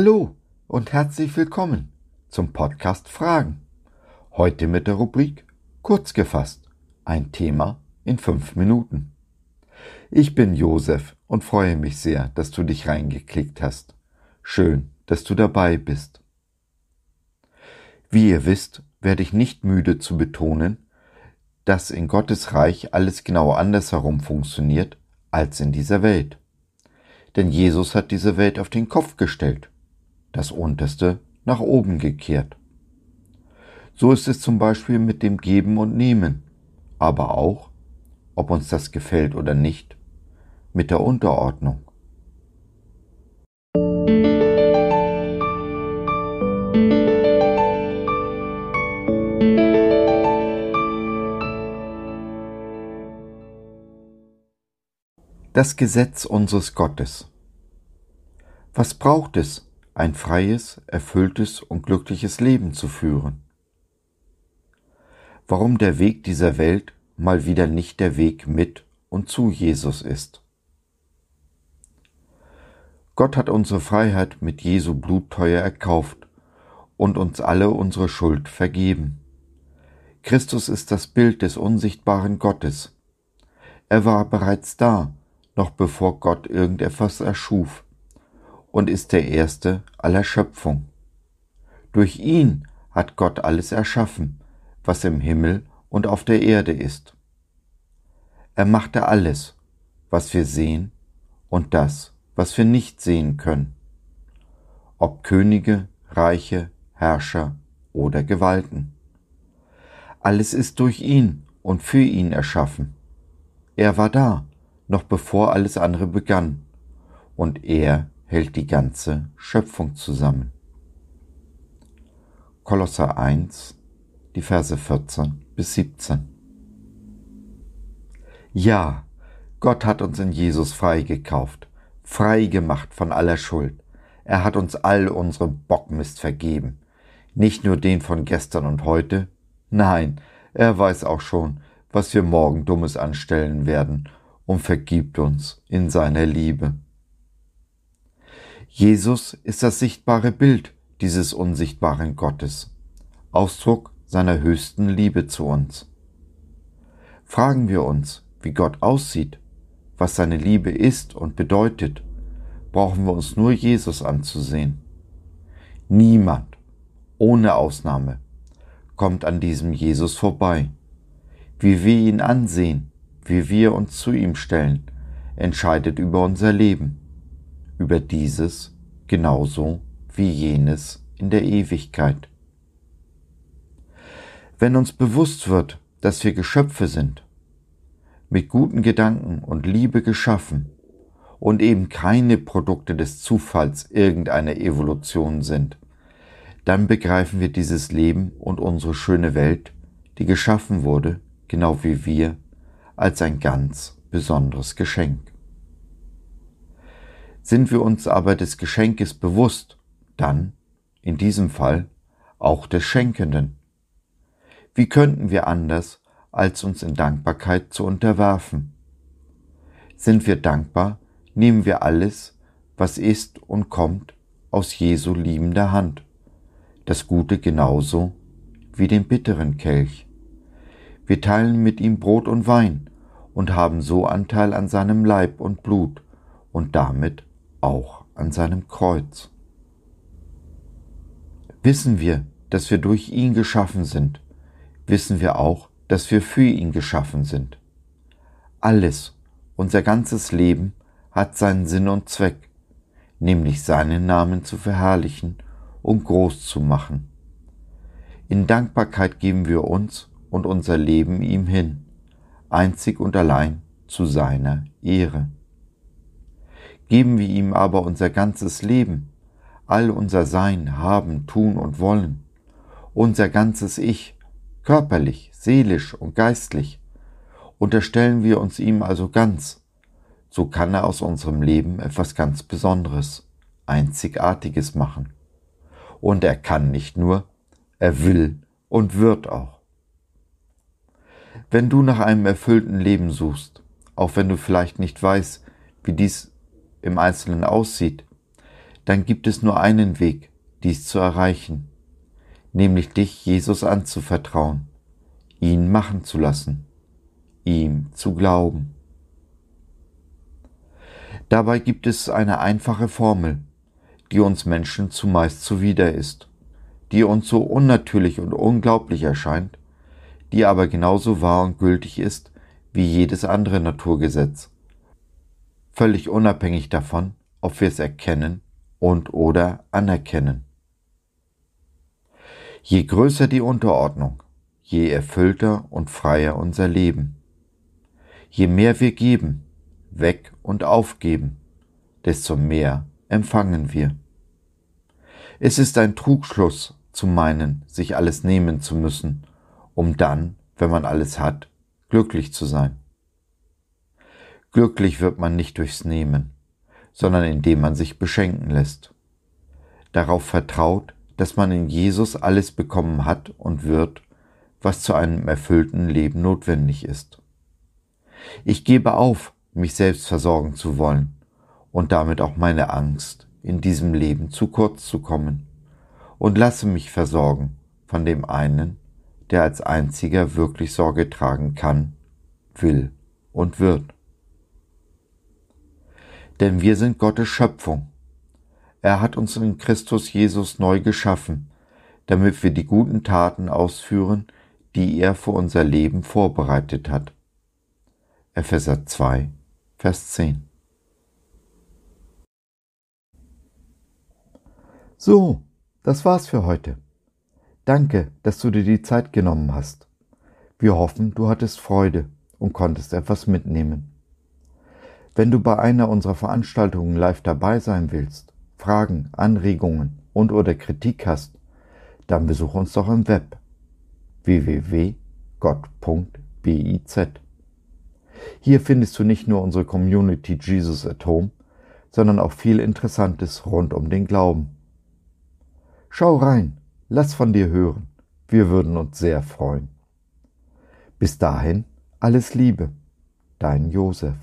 Hallo und herzlich willkommen zum Podcast Fragen. Heute mit der Rubrik Kurz gefasst. Ein Thema in fünf Minuten. Ich bin Josef und freue mich sehr, dass du dich reingeklickt hast. Schön, dass du dabei bist. Wie ihr wisst, werde ich nicht müde zu betonen, dass in Gottes Reich alles genau andersherum funktioniert als in dieser Welt. Denn Jesus hat diese Welt auf den Kopf gestellt das unterste nach oben gekehrt. So ist es zum Beispiel mit dem Geben und Nehmen, aber auch, ob uns das gefällt oder nicht, mit der Unterordnung. Das Gesetz unseres Gottes. Was braucht es, ein freies, erfülltes und glückliches Leben zu führen. Warum der Weg dieser Welt mal wieder nicht der Weg mit und zu Jesus ist. Gott hat unsere Freiheit mit Jesu Blut teuer erkauft und uns alle unsere Schuld vergeben. Christus ist das Bild des unsichtbaren Gottes. Er war bereits da, noch bevor Gott irgendetwas erschuf und ist der Erste aller Schöpfung. Durch ihn hat Gott alles erschaffen, was im Himmel und auf der Erde ist. Er machte alles, was wir sehen und das, was wir nicht sehen können, ob Könige, Reiche, Herrscher oder Gewalten. Alles ist durch ihn und für ihn erschaffen. Er war da, noch bevor alles andere begann, und er hält die ganze Schöpfung zusammen. Kolosser 1, die Verse 14 bis 17. Ja, Gott hat uns in Jesus freigekauft, frei gemacht von aller Schuld. Er hat uns all unsere Bockmist vergeben. Nicht nur den von gestern und heute, nein, er weiß auch schon, was wir morgen Dummes anstellen werden und vergibt uns in seiner Liebe. Jesus ist das sichtbare Bild dieses unsichtbaren Gottes, Ausdruck seiner höchsten Liebe zu uns. Fragen wir uns, wie Gott aussieht, was seine Liebe ist und bedeutet, brauchen wir uns nur Jesus anzusehen. Niemand, ohne Ausnahme, kommt an diesem Jesus vorbei. Wie wir ihn ansehen, wie wir uns zu ihm stellen, entscheidet über unser Leben über dieses genauso wie jenes in der Ewigkeit. Wenn uns bewusst wird, dass wir Geschöpfe sind, mit guten Gedanken und Liebe geschaffen und eben keine Produkte des Zufalls irgendeiner Evolution sind, dann begreifen wir dieses Leben und unsere schöne Welt, die geschaffen wurde, genau wie wir, als ein ganz besonderes Geschenk. Sind wir uns aber des Geschenkes bewusst, dann, in diesem Fall, auch des Schenkenden. Wie könnten wir anders, als uns in Dankbarkeit zu unterwerfen? Sind wir dankbar, nehmen wir alles, was ist und kommt, aus Jesu liebender Hand, das Gute genauso wie den bitteren Kelch. Wir teilen mit ihm Brot und Wein und haben so Anteil an seinem Leib und Blut und damit auch an seinem Kreuz. Wissen wir, dass wir durch ihn geschaffen sind, wissen wir auch, dass wir für ihn geschaffen sind. Alles, unser ganzes Leben hat seinen Sinn und Zweck, nämlich seinen Namen zu verherrlichen und groß zu machen. In Dankbarkeit geben wir uns und unser Leben ihm hin, einzig und allein zu seiner Ehre. Geben wir ihm aber unser ganzes Leben, all unser Sein, Haben, Tun und Wollen, unser ganzes Ich, körperlich, seelisch und geistlich, unterstellen wir uns ihm also ganz, so kann er aus unserem Leben etwas ganz Besonderes, Einzigartiges machen. Und er kann nicht nur, er will und wird auch. Wenn du nach einem erfüllten Leben suchst, auch wenn du vielleicht nicht weißt, wie dies im Einzelnen aussieht, dann gibt es nur einen Weg, dies zu erreichen, nämlich dich Jesus anzuvertrauen, ihn machen zu lassen, ihm zu glauben. Dabei gibt es eine einfache Formel, die uns Menschen zumeist zuwider ist, die uns so unnatürlich und unglaublich erscheint, die aber genauso wahr und gültig ist wie jedes andere Naturgesetz, völlig unabhängig davon, ob wir es erkennen und oder anerkennen. Je größer die Unterordnung, je erfüllter und freier unser Leben. Je mehr wir geben, weg und aufgeben, desto mehr empfangen wir. Es ist ein Trugschluss zu meinen, sich alles nehmen zu müssen, um dann, wenn man alles hat, glücklich zu sein. Glücklich wird man nicht durchs Nehmen, sondern indem man sich beschenken lässt. Darauf vertraut, dass man in Jesus alles bekommen hat und wird, was zu einem erfüllten Leben notwendig ist. Ich gebe auf, mich selbst versorgen zu wollen und damit auch meine Angst, in diesem Leben zu kurz zu kommen, und lasse mich versorgen von dem einen, der als einziger wirklich Sorge tragen kann, will und wird denn wir sind Gottes Schöpfung. Er hat uns in Christus Jesus neu geschaffen, damit wir die guten Taten ausführen, die er für unser Leben vorbereitet hat. Epheser 2, Vers 10. So, das war's für heute. Danke, dass du dir die Zeit genommen hast. Wir hoffen, du hattest Freude und konntest etwas mitnehmen. Wenn du bei einer unserer Veranstaltungen live dabei sein willst, Fragen, Anregungen und oder Kritik hast, dann besuch uns doch im Web www.gott.biz. Hier findest du nicht nur unsere Community Jesus at Home, sondern auch viel Interessantes rund um den Glauben. Schau rein, lass von dir hören, wir würden uns sehr freuen. Bis dahin, alles Liebe, dein Josef.